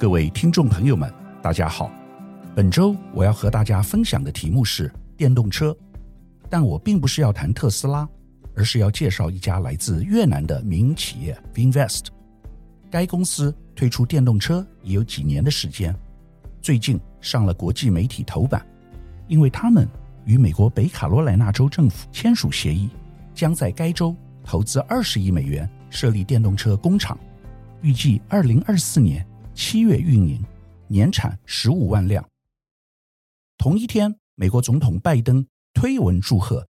各位听众朋友们，大家好。本周我要和大家分享的题目是电动车，但我并不是要谈特斯拉，而是要介绍一家来自越南的民营企业 Vinvest。该公司推出电动车已有几年的时间，最近上了国际媒体头版，因为他们与美国北卡罗来纳州政府签署协议，将在该州投资二十亿美元设立电动车工厂，预计二零二四年。七月运营，年产十五万辆。同一天，美国总统拜登推文祝贺，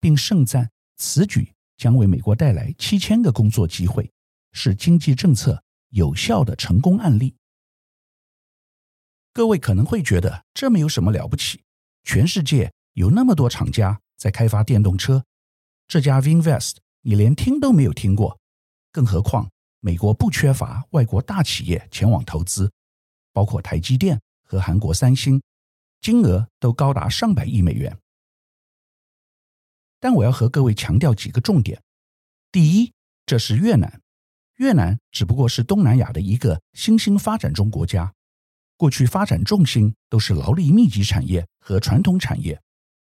并盛赞此举将为美国带来七千个工作机会，是经济政策有效的成功案例。各位可能会觉得这没有什么了不起，全世界有那么多厂家在开发电动车，这家 Vinvest 你连听都没有听过，更何况。美国不缺乏外国大企业前往投资，包括台积电和韩国三星，金额都高达上百亿美元。但我要和各位强调几个重点：第一，这是越南，越南只不过是东南亚的一个新兴发展中国家，过去发展重心都是劳力密集产业和传统产业。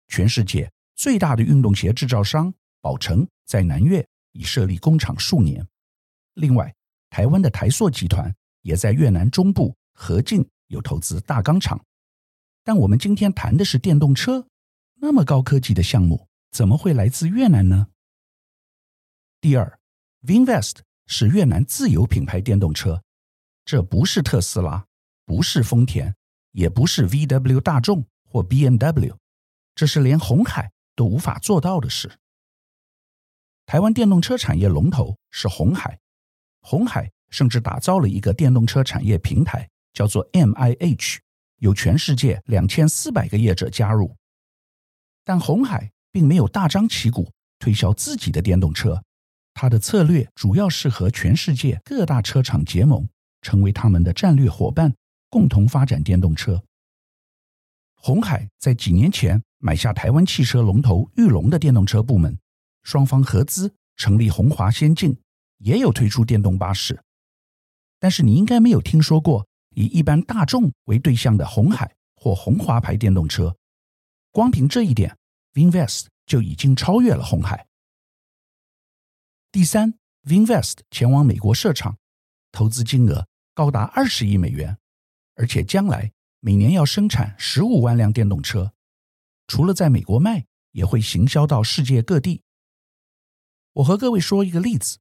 全世界最大的运动鞋制造商宝成在南越已设立工厂数年。另外，台湾的台塑集团也在越南中部河静有投资大钢厂。但我们今天谈的是电动车，那么高科技的项目怎么会来自越南呢？第二，VinFast 是越南自有品牌电动车，这不是特斯拉，不是丰田，也不是 VW 大众或 BMW，这是连鸿海都无法做到的事。台湾电动车产业龙头是鸿海。鸿海甚至打造了一个电动车产业平台，叫做 MIH，有全世界两千四百个业者加入。但鸿海并没有大张旗鼓推销自己的电动车，它的策略主要是和全世界各大车厂结盟，成为他们的战略伙伴，共同发展电动车。鸿海在几年前买下台湾汽车龙头裕隆的电动车部门，双方合资成立鸿华先进。也有推出电动巴士，但是你应该没有听说过以一般大众为对象的红海或红华牌电动车。光凭这一点，Vinvest 就已经超越了红海。第三，Vinvest 前往美国设厂，投资金额高达二十亿美元，而且将来每年要生产十五万辆电动车，除了在美国卖，也会行销到世界各地。我和各位说一个例子。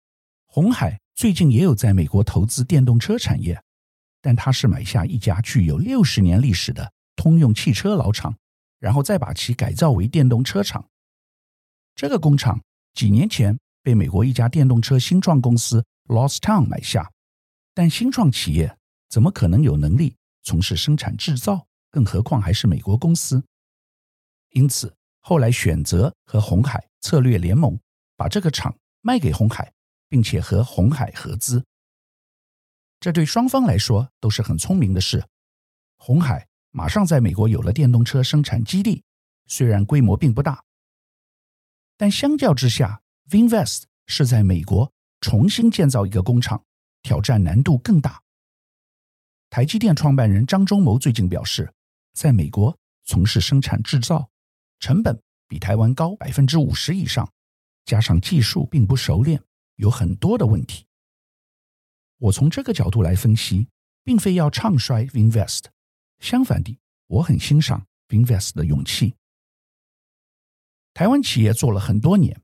鸿海最近也有在美国投资电动车产业，但他是买下一家具有六十年历史的通用汽车老厂，然后再把其改造为电动车厂。这个工厂几年前被美国一家电动车新创公司 Lordstown 买下，但新创企业怎么可能有能力从事生产制造？更何况还是美国公司。因此后来选择和鸿海策略联盟，把这个厂卖给鸿海。并且和鸿海合资，这对双方来说都是很聪明的事。鸿海马上在美国有了电动车生产基地，虽然规模并不大，但相较之下，Vinvest 是在美国重新建造一个工厂，挑战难度更大。台积电创办人张忠谋最近表示，在美国从事生产制造，成本比台湾高百分之五十以上，加上技术并不熟练。有很多的问题。我从这个角度来分析，并非要唱衰 Vinvest 相反的，我很欣赏 Vinvest 的勇气。台湾企业做了很多年，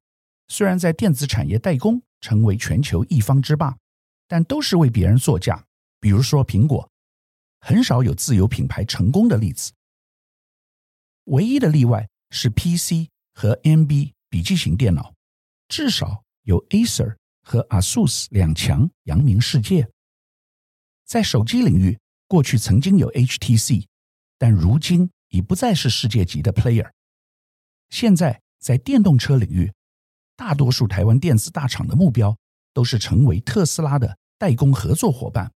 虽然在电子产业代工成为全球一方之霸，但都是为别人作嫁。比如说苹果，很少有自有品牌成功的例子。唯一的例外是 PC 和 NB 笔记型电脑，至少有 Acer。和 ASUS 两强扬名世界，在手机领域，过去曾经有 HTC，但如今已不再是世界级的 player。现在在电动车领域，大多数台湾电子大厂的目标都是成为特斯拉的代工合作伙伴，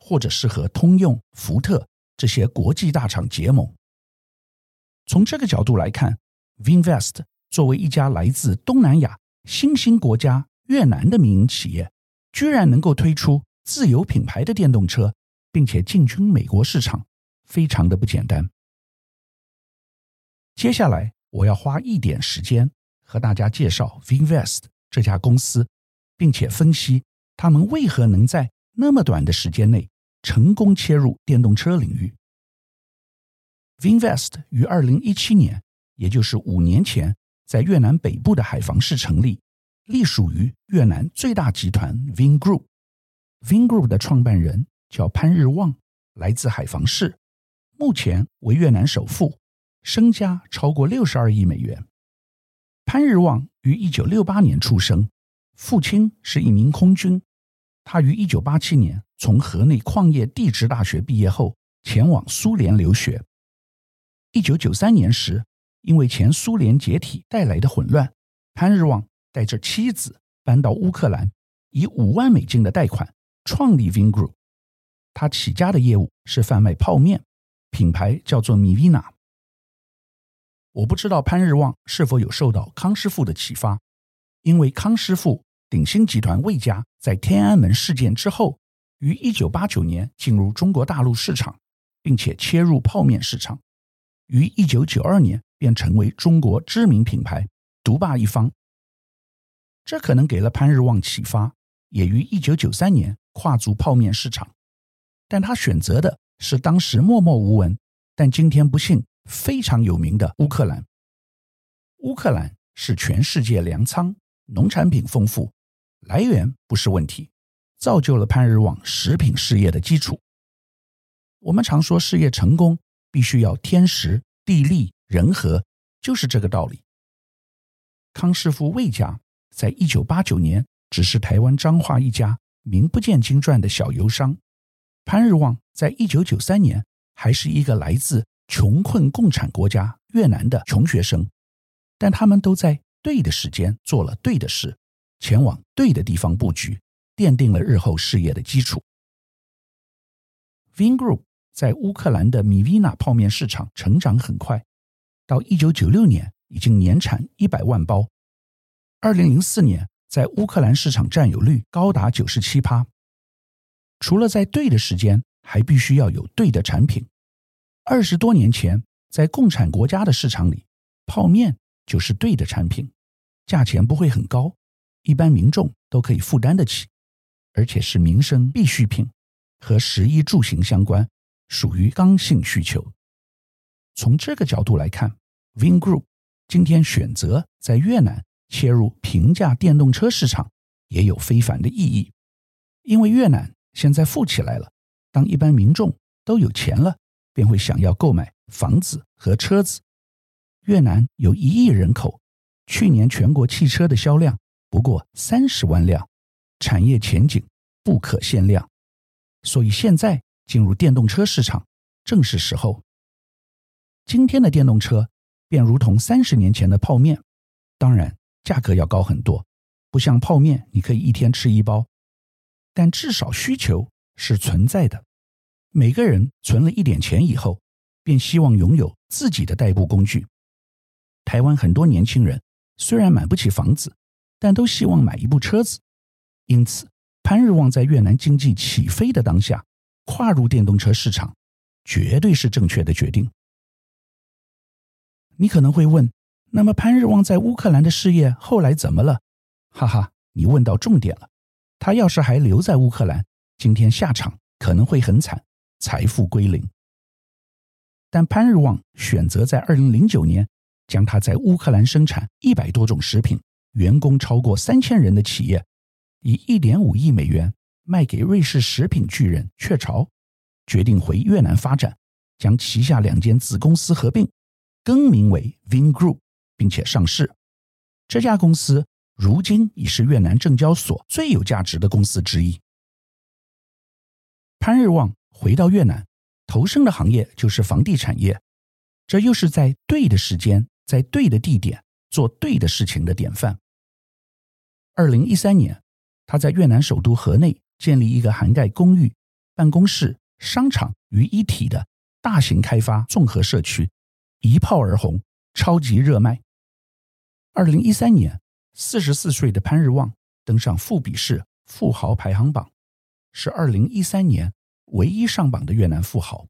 或者是和通用、福特这些国际大厂结盟。从这个角度来看，VinFast 作为一家来自东南亚新兴国家。越南的民营企业居然能够推出自有品牌的电动车，并且进军美国市场，非常的不简单。接下来我要花一点时间和大家介绍 Vinvest 这家公司，并且分析他们为何能在那么短的时间内成功切入电动车领域。Vinvest 于二零一七年，也就是五年前，在越南北部的海防市成立，隶属于越南最大集团 Vingroup。Vingroup 的创办人叫潘日旺，来自海防市，目前为越南首富，身家超过六十二亿美元。潘日旺于一九六八年出生，父亲是一名空军。他于一九八七年从河内矿业地质大学毕业后，前往苏联留学。一九九三年时，因为前苏联解体带来的混乱，潘日旺带着妻子搬到乌克兰，以五万美金的贷款。创立 Vingroup，他起家的业务是贩卖泡面，品牌叫做 Mivina。我不知道潘日旺是否有受到康师傅的启发，因为康师傅鼎新集团魏家在天安门事件之后，于一九八九年进入中国大陆市场，并且切入泡面市场，于一九九二年便成为中国知名品牌，独霸一方。这可能给了潘日旺启发，也于一九九三年。跨足泡面市场，但他选择的是当时默默无闻，但今天不幸非常有名的乌克兰。乌克兰是全世界粮仓，农产品丰富，来源不是问题，造就了潘日旺食品事业的基础。我们常说事业成功必须要天时地利人和，就是这个道理。康师傅魏家在一九八九年只是台湾彰化一家。名不见经传的小油商潘日旺，在一九九三年还是一个来自穷困共产国家越南的穷学生，但他们都在对的时间做了对的事，前往对的地方布局，奠定了日后事业的基础。Vingroup 在乌克兰的 Mivina 泡面市场成长很快，到一九九六年已经年产一百万包，二零零四年。在乌克兰市场占有率高达九十七趴。除了在对的时间，还必须要有对的产品。二十多年前，在共产国家的市场里，泡面就是对的产品，价钱不会很高，一般民众都可以负担得起，而且是民生必需品，和食衣住行相关，属于刚性需求。从这个角度来看，Vingroup 今天选择在越南。切入平价电动车市场也有非凡的意义，因为越南现在富起来了，当一般民众都有钱了，便会想要购买房子和车子。越南有一亿人口，去年全国汽车的销量不过三十万辆，产业前景不可限量，所以现在进入电动车市场正是时候。今天的电动车便如同三十年前的泡面，当然。价格要高很多，不像泡面，你可以一天吃一包，但至少需求是存在的。每个人存了一点钱以后，便希望拥有自己的代步工具。台湾很多年轻人虽然买不起房子，但都希望买一部车子。因此，潘日旺在越南经济起飞的当下，跨入电动车市场，绝对是正确的决定。你可能会问，那么潘日旺在乌克兰的事业后来怎么了？哈哈，你问到重点了。他要是还留在乌克兰，今天下场可能会很惨，财富归零。但潘日旺选择在二零零九年将他在乌克兰生产一百多种食品、员工超过三千人的企业，以一点五亿美元卖给瑞士食品巨人雀巢，决定回越南发展，将旗下两间子公司合并，更名为 Vingroup。并且上市，这家公司如今已是越南证交所最有价值的公司之一。潘日旺回到越南，投身的行业就是房地产业，这又是在对的时间，在对的地点做对的事情的典范。二零一三年，他在越南首都河内建立一个涵盖公寓、办公室、商场于一体的大型开发综合社区，一炮而红，超级热卖。二零一三年，四十四岁的潘日旺登上富比士富豪排行榜，是二零一三年唯一上榜的越南富豪。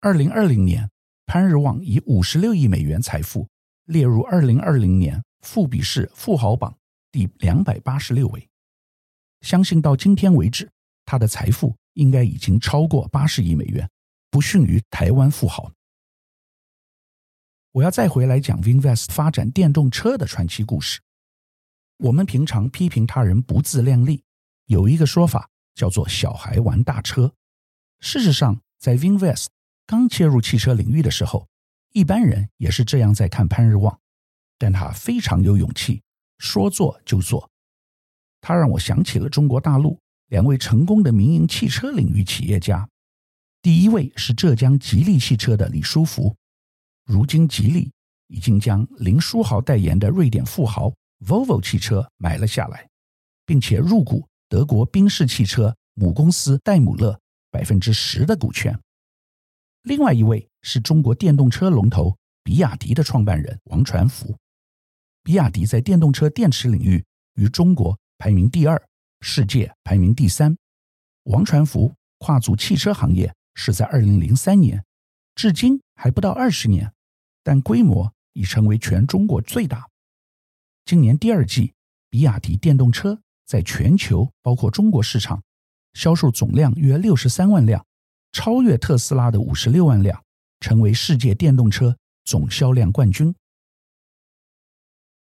二零二零年，潘日旺以五十六亿美元财富列入二零二零年富比士富豪榜第两百八十六位。相信到今天为止，他的财富应该已经超过八十亿美元，不逊于台湾富豪。我要再回来讲 Vinvest 发展电动车的传奇故事。我们平常批评他人不自量力，有一个说法叫做“小孩玩大车”。事实上，在 Vinvest 刚切入汽车领域的时候，一般人也是这样在看潘日旺，但他非常有勇气，说做就做。他让我想起了中国大陆两位成功的民营汽车领域企业家，第一位是浙江吉利汽车的李书福，如今吉利已经将林书豪代言的瑞典富豪 Volvo 汽车买了下来，并且入股德国宾士汽车母公司戴姆勒百分之十的股权。另外一位是中国电动车龙头比亚迪的创办人王传福。比亚迪在电动车电池领域于中国排名第二，世界排名第三。王传福跨足汽车行业是在二零零三年，至今还不到二十年，但规模已成为全中国最大。今年第二季，比亚迪电动车在全球包括中国市场销售总量约六十三万辆。超越特斯拉的五十六万辆，成为世界电动车总销量冠军。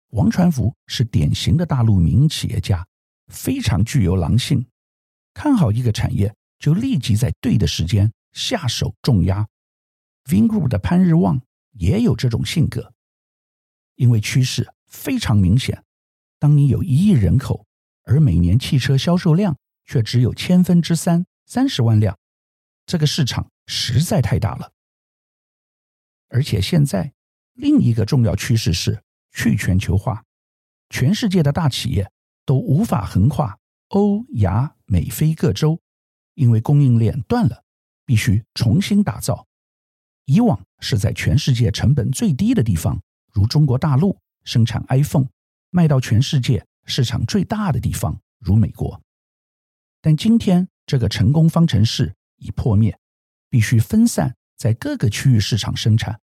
王传福是典型的大陆民营企业家，非常具有狼性，看好一个产业就立即在对的时间下手重压。Vingroup 的潘日旺也有这种性格，因为趋势非常明显。当你有一亿人口，而每年汽车销售量却只有千分之三，三十万辆。这个市场实在太大了，而且现在另一个重要趋势是去全球化，全世界的大企业都无法横跨欧亚美非各洲，因为供应链断了，必须重新打造。以往是在全世界成本最低的地方，如中国大陆生产 iPhone，卖到全世界市场最大的地方，如美国。但今天这个成功方程式。已破灭，必须分散在各个区域市场生产，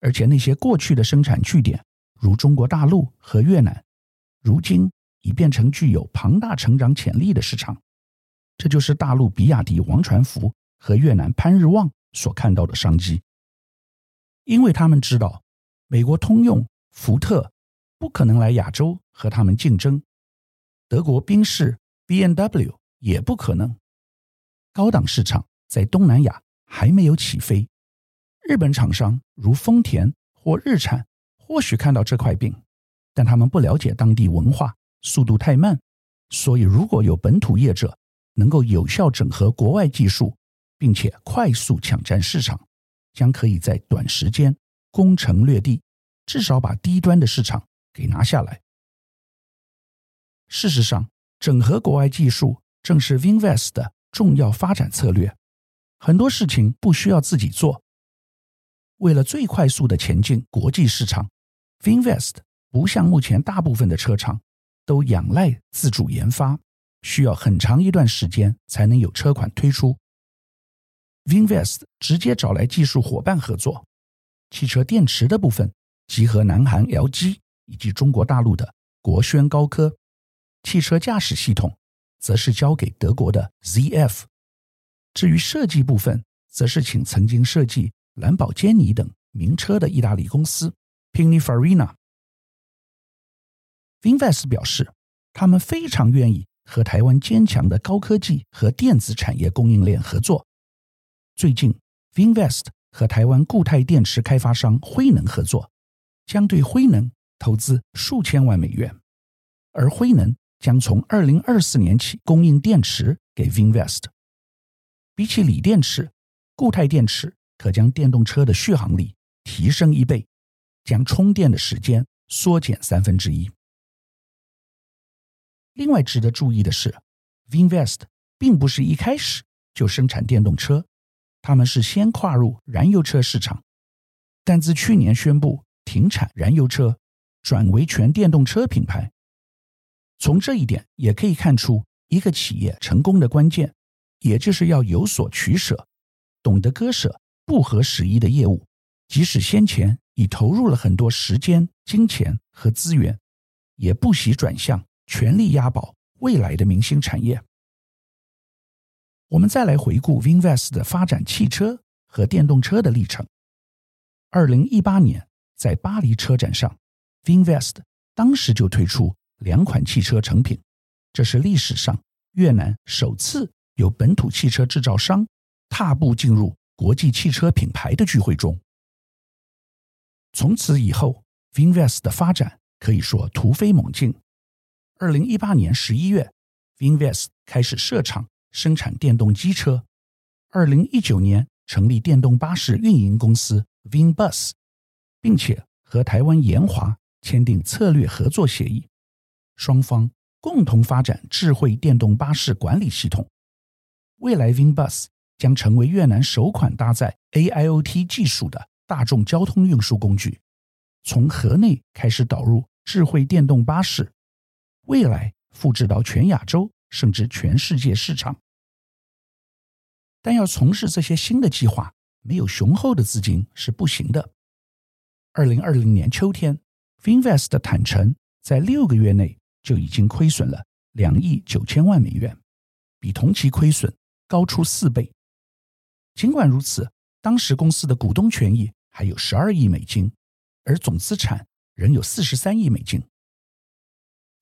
而且那些过去的生产据点，如中国大陆和越南，如今已变成具有庞大成长潜力的市场。这就是大陆比亚迪王传福和越南潘日旺所看到的商机，因为他们知道，美国通用、福特不可能来亚洲和他们竞争，德国宾士、BMW 也不可能。高档市场在东南亚还没有起飞，日本厂商如丰田或日产或许看到这块饼，但他们不了解当地文化，速度太慢。所以，如果有本土业者能够有效整合国外技术，并且快速抢占市场，将可以在短时间攻城略地，至少把低端的市场给拿下来。事实上，整合国外技术正是 Vinvest 的。重要发展策略，很多事情不需要自己做。为了最快速的前进国际市场，Vinvest 不像目前大部分的车厂都仰赖自主研发，需要很长一段时间才能有车款推出。Vinvest 直接找来技术伙伴合作，汽车电池的部分集合南韩 LG 以及中国大陆的国轩高科，汽车驾驶系统。则是交给德国的 ZF，至于设计部分，则是请曾经设计兰博基尼等名车的意大利公司 Pininfarina。VinFast 表示，他们非常愿意和台湾坚强的高科技和电子产业供应链合作。最近，Vinvest 和台湾固态电池开发商辉能合作，将对辉能投资数千万美元，而辉能。将从二零二四年起供应电池给 Vinvest。比起锂电池，固态电池可将电动车的续航力提升一倍，将充电的时间缩减三分之一。另外值得注意的是，Vinvest 并不是一开始就生产电动车，他们是先跨入燃油车市场，但自去年宣布停产燃油车，转为全电动车品牌。从这一点也可以看出，一个企业成功的关键也就是要有所取舍，懂得割舍不合时宜的业务，即使先前已投入了很多时间、金钱和资源，也不惜转向，全力押宝未来的明星产业。我们再来回顾 VinFast 的发展汽车和电动车的历程。二零一八年，在巴黎车展上，VinFast 当时就推出两款汽车成品，这是历史上越南首次有本土汽车制造商踏步进入国际汽车品牌的聚会中。从此以后，VinFast 的发展可以说突飞猛进。二零一八年十一月，VinFast 开始设厂。生产电动机车，二零一九年成立电动巴士运营公司 VinBus，并且和台湾研华签订策略合作协议，双方共同发展智慧电动巴士管理系统。未来 VinBus 将成为越南首款搭载 AIoT 技术的大众交通运输工具，从河内开始导入智慧电动巴士，未来复制到全亚洲。甚至全世界市场，但要从事这些新的计划，没有雄厚的资金是不行的。二零二零年秋天，VinFast 坦承，在六个月内就已经亏损了两亿九千万美元，比同期亏损高出四倍。尽管如此，当时公司的股东权益还有十二亿美金，而总资产仍有四十三亿美金。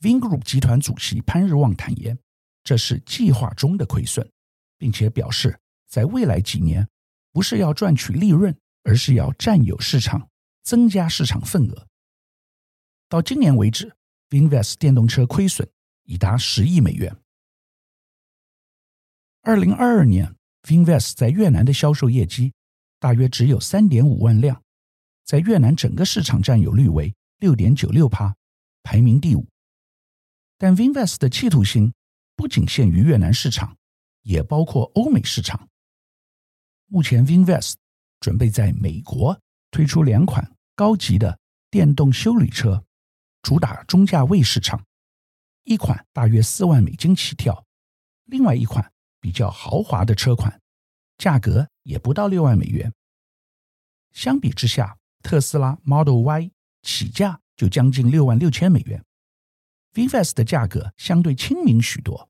Vingroup 集团主席潘日旺坦言。这是计划中的亏损，并且表示，在未来几年，不是要赚取利润，而是要占有市场，增加市场份额。到今年为止，VinFast 电动车亏损已达十亿美元。二零二二年，VinFast 在越南的销售业绩大约只有三点五万辆，在越南整个市场占有率为六点九六趴，排名第五。但 VinFast 的企图心。不仅限于越南市场，也包括欧美市场。目前，VinFast 准备在美国推出两款高级的电动休旅车，主打中价位市场。一款大约四万美金起跳，另外一款比较豪华的车款，价格也不到六万美元。相比之下，特斯拉 Model Y 起价就将近六万六千美元。VinFast 的价格相对亲民许多，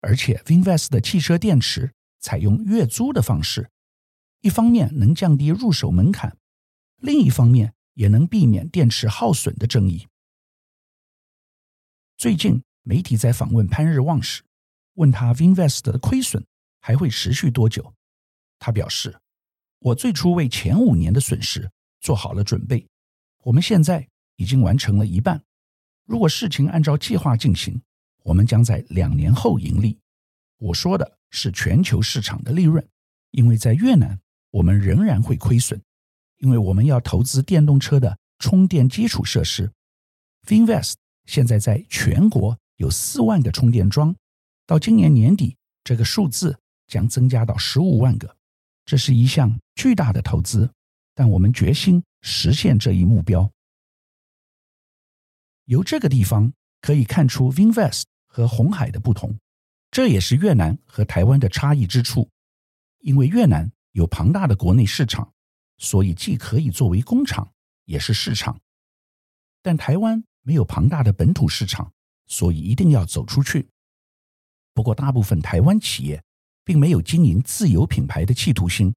而且 VinFast 的汽车电池采用月租的方式，一方面能降低入手门槛，另一方面也能避免电池耗损的争议。最近媒体在访问潘日旺时，问他 VinFast 的亏损还会持续多久？他表示：“我最初为前五年的损失做好了准备，我们现在已经完成了一半。”如果事情按照计划进行，我们将在两年后盈利。我说的是全球市场的利润，因为在越南我们仍然会亏损，因为我们要投资电动车的充电基础设施。Finvest 现在在全国有四万个充电桩，到今年年底这个数字将增加到十五万个，这是一项巨大的投资，但我们决心实现这一目标。由这个地方可以看出 VinFast 和红海的不同，这也是越南和台湾的差异之处。因为越南有庞大的国内市场，所以既可以作为工厂，也是市场；但台湾没有庞大的本土市场，所以一定要走出去。不过，大部分台湾企业并没有经营自有品牌的企图心，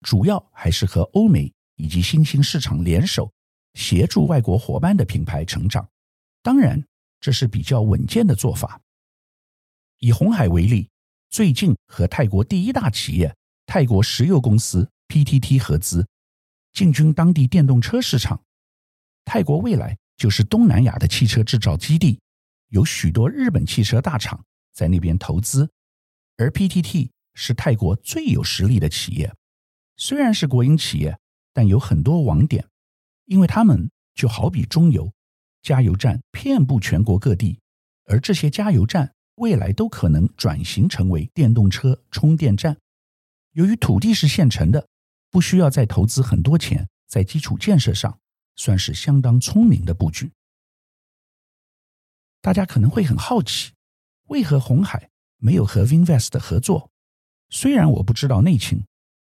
主要还是和欧美以及新兴市场联手，协助外国伙伴的品牌成长。当然，这是比较稳健的做法。以鸿海为例，最近和泰国第一大企业泰国石油公司 PTT 合资，进军当地电动车市场。泰国未来就是东南亚的汽车制造基地，有许多日本汽车大厂在那边投资，而 PTT 是泰国最有实力的企业。虽然是国营企业，但有很多网点，因为他们就好比中油。加油站遍布全国各地，而这些加油站未来都可能转型成为电动车充电站。由于土地是现成的，不需要再投资很多钱在基础建设上，算是相当聪明的布局。大家可能会很好奇，为何鸿海没有和 Vinvest 合作，虽然我不知道内情，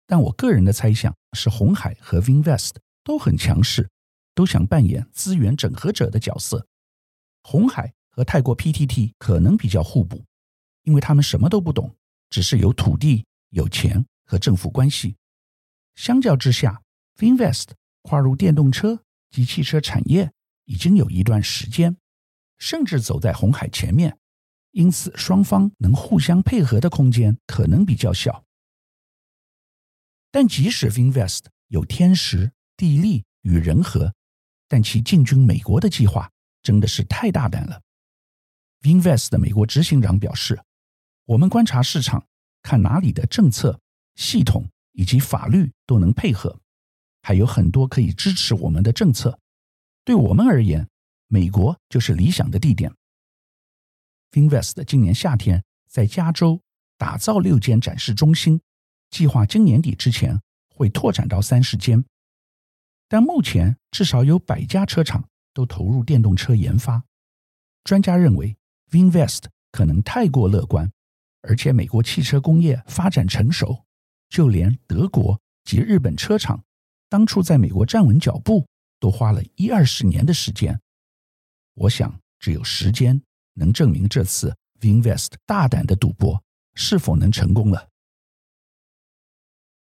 但我个人的猜想是，红海和 Vinvest 都很强势，都想扮演资源整合者的角色。红海和泰国 PTT 可能比较互补，因为他们什么都不懂，只是有土地、有钱和政府关系。相较之下，Vinvest 跨入电动车及汽车产业已经有一段时间，甚至走在红海前面。因此，双方能互相配合的空间可能比较小。但即使 Vinvest 有天时、地利与人和，但其进军美国的计划真的是太大胆了。Vinvest 的美国执行长表示：“我们观察市场，看哪里的政策、系统以及法律都能配合，还有很多可以支持我们的政策。对我们而言，美国就是理想的地点。” Vinvest 今年夏天在加州打造六间展示中心，计划今年底之前会拓展到三十间。但目前至少有百家车厂都投入电动车研发。专家认为，Vinvest 可能太过乐观，而且美国汽车工业发展成熟，就连德国及日本车厂当初在美国站稳脚步都花了一二十年的时间。我想，只有时间。能证明这次 Vinvest 大胆的赌博是否能成功了。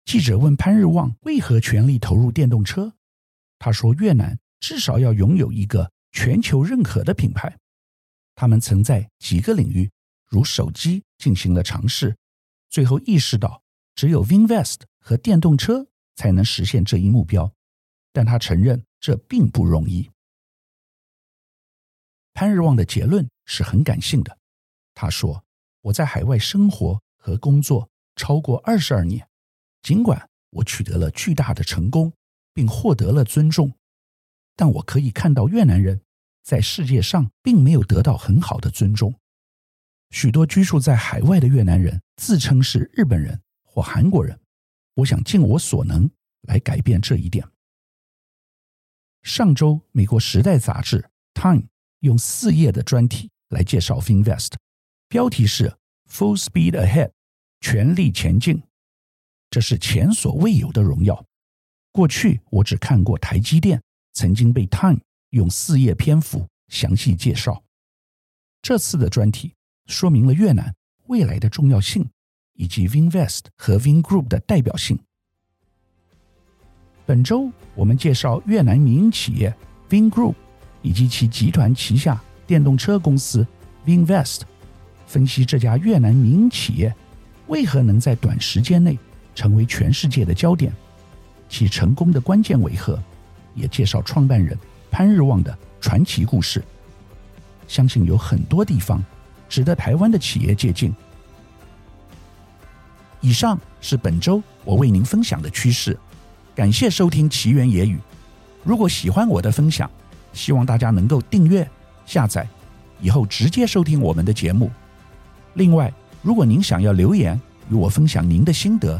记者问潘日旺为何全力投入电动车，他说越南至少要拥有一个全球认可的品牌。他们曾在几个领域，如手机进行了尝试，最后意识到只有 Vinvest 和电动车才能实现这一目标。但他承认这并不容易。潘日旺的结论是很感性的。他说：“我在海外生活和工作超过二十二年，尽管我取得了巨大的成功，并获得了尊重，但我可以看到越南人在世界上并没有得到很好的尊重。许多居住在海外的越南人自称是日本人或韩国人。我想尽我所能来改变这一点。”上周，美国《时代》杂志《Time》。用四页的专题来介绍 FinVest，标题是 “Full Speed Ahead”，全力前进。这是前所未有的荣耀。过去我只看过台积电曾经被 Time 用四页篇幅详细介绍。这次的专题说明了越南未来的重要性，以及 Vinvest 和 Vingroup 的代表性。本周我们介绍越南民营企业 Vingroup。以及其集团旗下电动车公司 Vinvest，分析这家越南民营企业为何能在短时间内成为全世界的焦点，其成功的关键为何，也介绍创办人潘日旺的传奇故事。相信有很多地方值得台湾的企业借鉴。以上是本周我为您分享的趋势，感谢收听奇缘野语。如果喜欢我的分享，希望大家能够订阅、下载，以后直接收听我们的节目。另外，如果您想要留言与我分享您的心得，